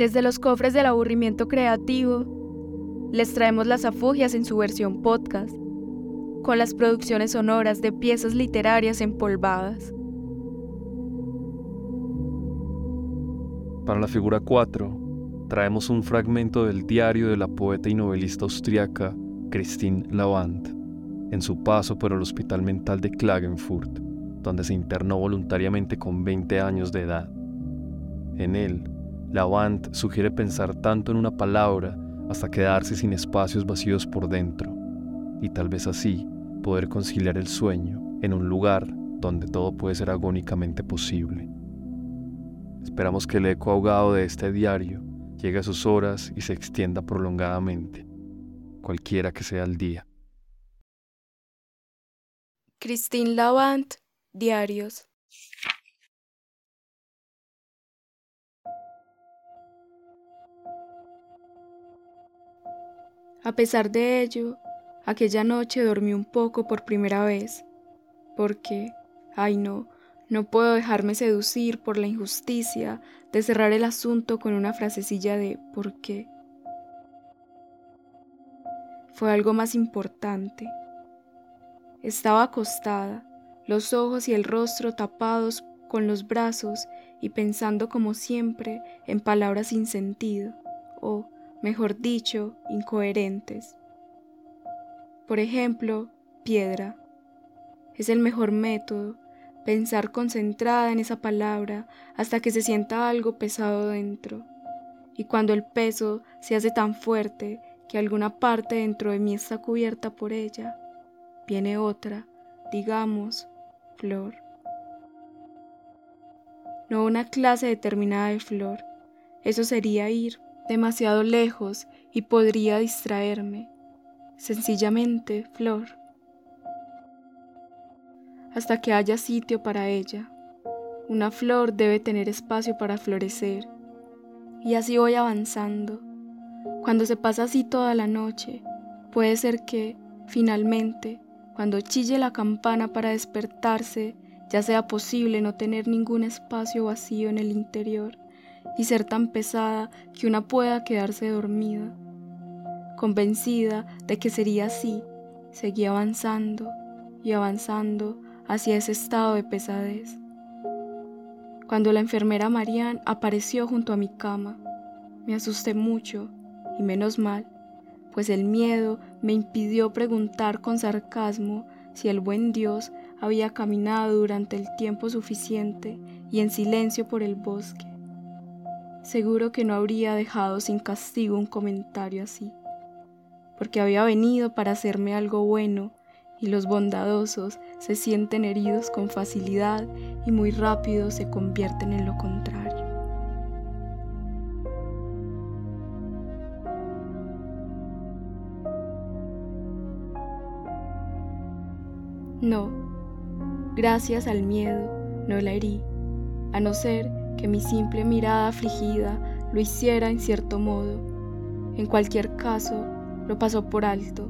Desde los cofres del aburrimiento creativo, les traemos las afugias en su versión podcast, con las producciones sonoras de piezas literarias empolvadas. Para la figura 4, traemos un fragmento del diario de la poeta y novelista austriaca Christine Lavand, en su paso por el hospital mental de Klagenfurt, donde se internó voluntariamente con 20 años de edad. En él, Lavant sugiere pensar tanto en una palabra hasta quedarse sin espacios vacíos por dentro, y tal vez así poder conciliar el sueño en un lugar donde todo puede ser agónicamente posible. Esperamos que el eco ahogado de este diario llegue a sus horas y se extienda prolongadamente, cualquiera que sea el día. Christine Lavant, Diarios. A pesar de ello, aquella noche dormí un poco por primera vez, porque, ay no, no puedo dejarme seducir por la injusticia de cerrar el asunto con una frasecilla de ¿por qué? Fue algo más importante. Estaba acostada, los ojos y el rostro tapados con los brazos y pensando como siempre en palabras sin sentido, o, mejor dicho, incoherentes. Por ejemplo, piedra. Es el mejor método, pensar concentrada en esa palabra hasta que se sienta algo pesado dentro. Y cuando el peso se hace tan fuerte que alguna parte dentro de mí está cubierta por ella, viene otra, digamos, flor. No una clase determinada de flor, eso sería ir demasiado lejos y podría distraerme. Sencillamente, flor. Hasta que haya sitio para ella. Una flor debe tener espacio para florecer. Y así voy avanzando. Cuando se pasa así toda la noche, puede ser que, finalmente, cuando chille la campana para despertarse, ya sea posible no tener ningún espacio vacío en el interior y ser tan pesada que una pueda quedarse dormida. Convencida de que sería así, seguí avanzando y avanzando hacia ese estado de pesadez. Cuando la enfermera Marianne apareció junto a mi cama, me asusté mucho y menos mal, pues el miedo me impidió preguntar con sarcasmo si el buen Dios había caminado durante el tiempo suficiente y en silencio por el bosque seguro que no habría dejado sin castigo un comentario así, porque había venido para hacerme algo bueno y los bondadosos se sienten heridos con facilidad y muy rápido se convierten en lo contrario. No, gracias al miedo, no la herí, a no ser que mi simple mirada afligida lo hiciera en cierto modo. En cualquier caso, lo pasó por alto.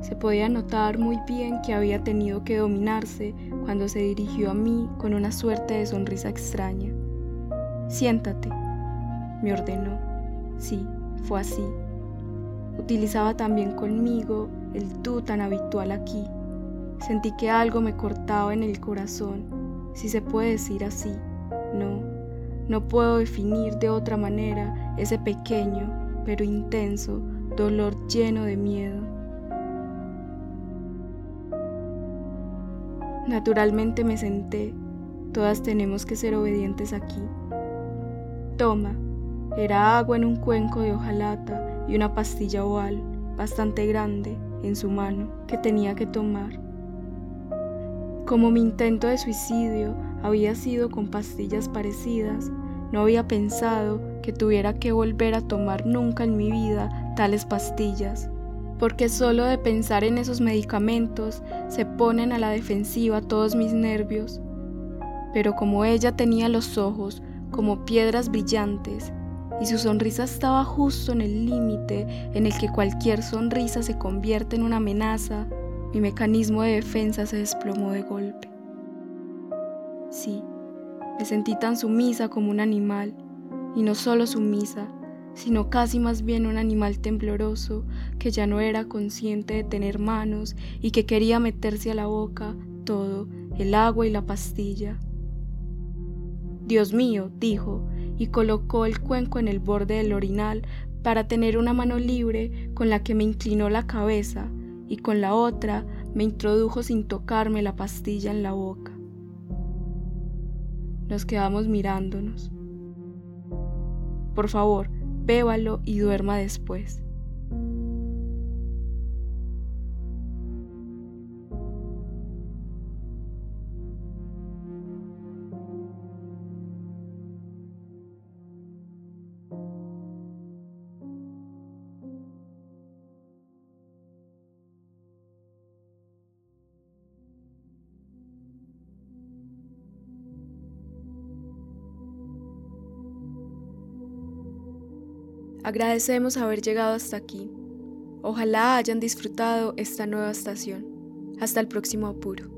Se podía notar muy bien que había tenido que dominarse cuando se dirigió a mí con una suerte de sonrisa extraña. Siéntate, me ordenó. Sí, fue así. Utilizaba también conmigo el tú tan habitual aquí. Sentí que algo me cortaba en el corazón, si se puede decir así. No, no puedo definir de otra manera ese pequeño pero intenso dolor lleno de miedo. Naturalmente me senté, todas tenemos que ser obedientes aquí. Toma, era agua en un cuenco de hojalata y una pastilla oval, bastante grande, en su mano, que tenía que tomar. Como mi intento de suicidio había sido con pastillas parecidas, no había pensado que tuviera que volver a tomar nunca en mi vida tales pastillas, porque solo de pensar en esos medicamentos se ponen a la defensiva todos mis nervios. Pero como ella tenía los ojos como piedras brillantes y su sonrisa estaba justo en el límite en el que cualquier sonrisa se convierte en una amenaza, mi mecanismo de defensa se desplomó de golpe. Sí, me sentí tan sumisa como un animal y no solo sumisa, sino casi más bien un animal tembloroso que ya no era consciente de tener manos y que quería meterse a la boca todo, el agua y la pastilla. Dios mío, dijo, y colocó el cuenco en el borde del orinal para tener una mano libre con la que me inclinó la cabeza y con la otra me introdujo sin tocarme la pastilla en la boca. Nos quedamos mirándonos. Por favor, bébalo y duerma después. Agradecemos haber llegado hasta aquí. Ojalá hayan disfrutado esta nueva estación. Hasta el próximo apuro.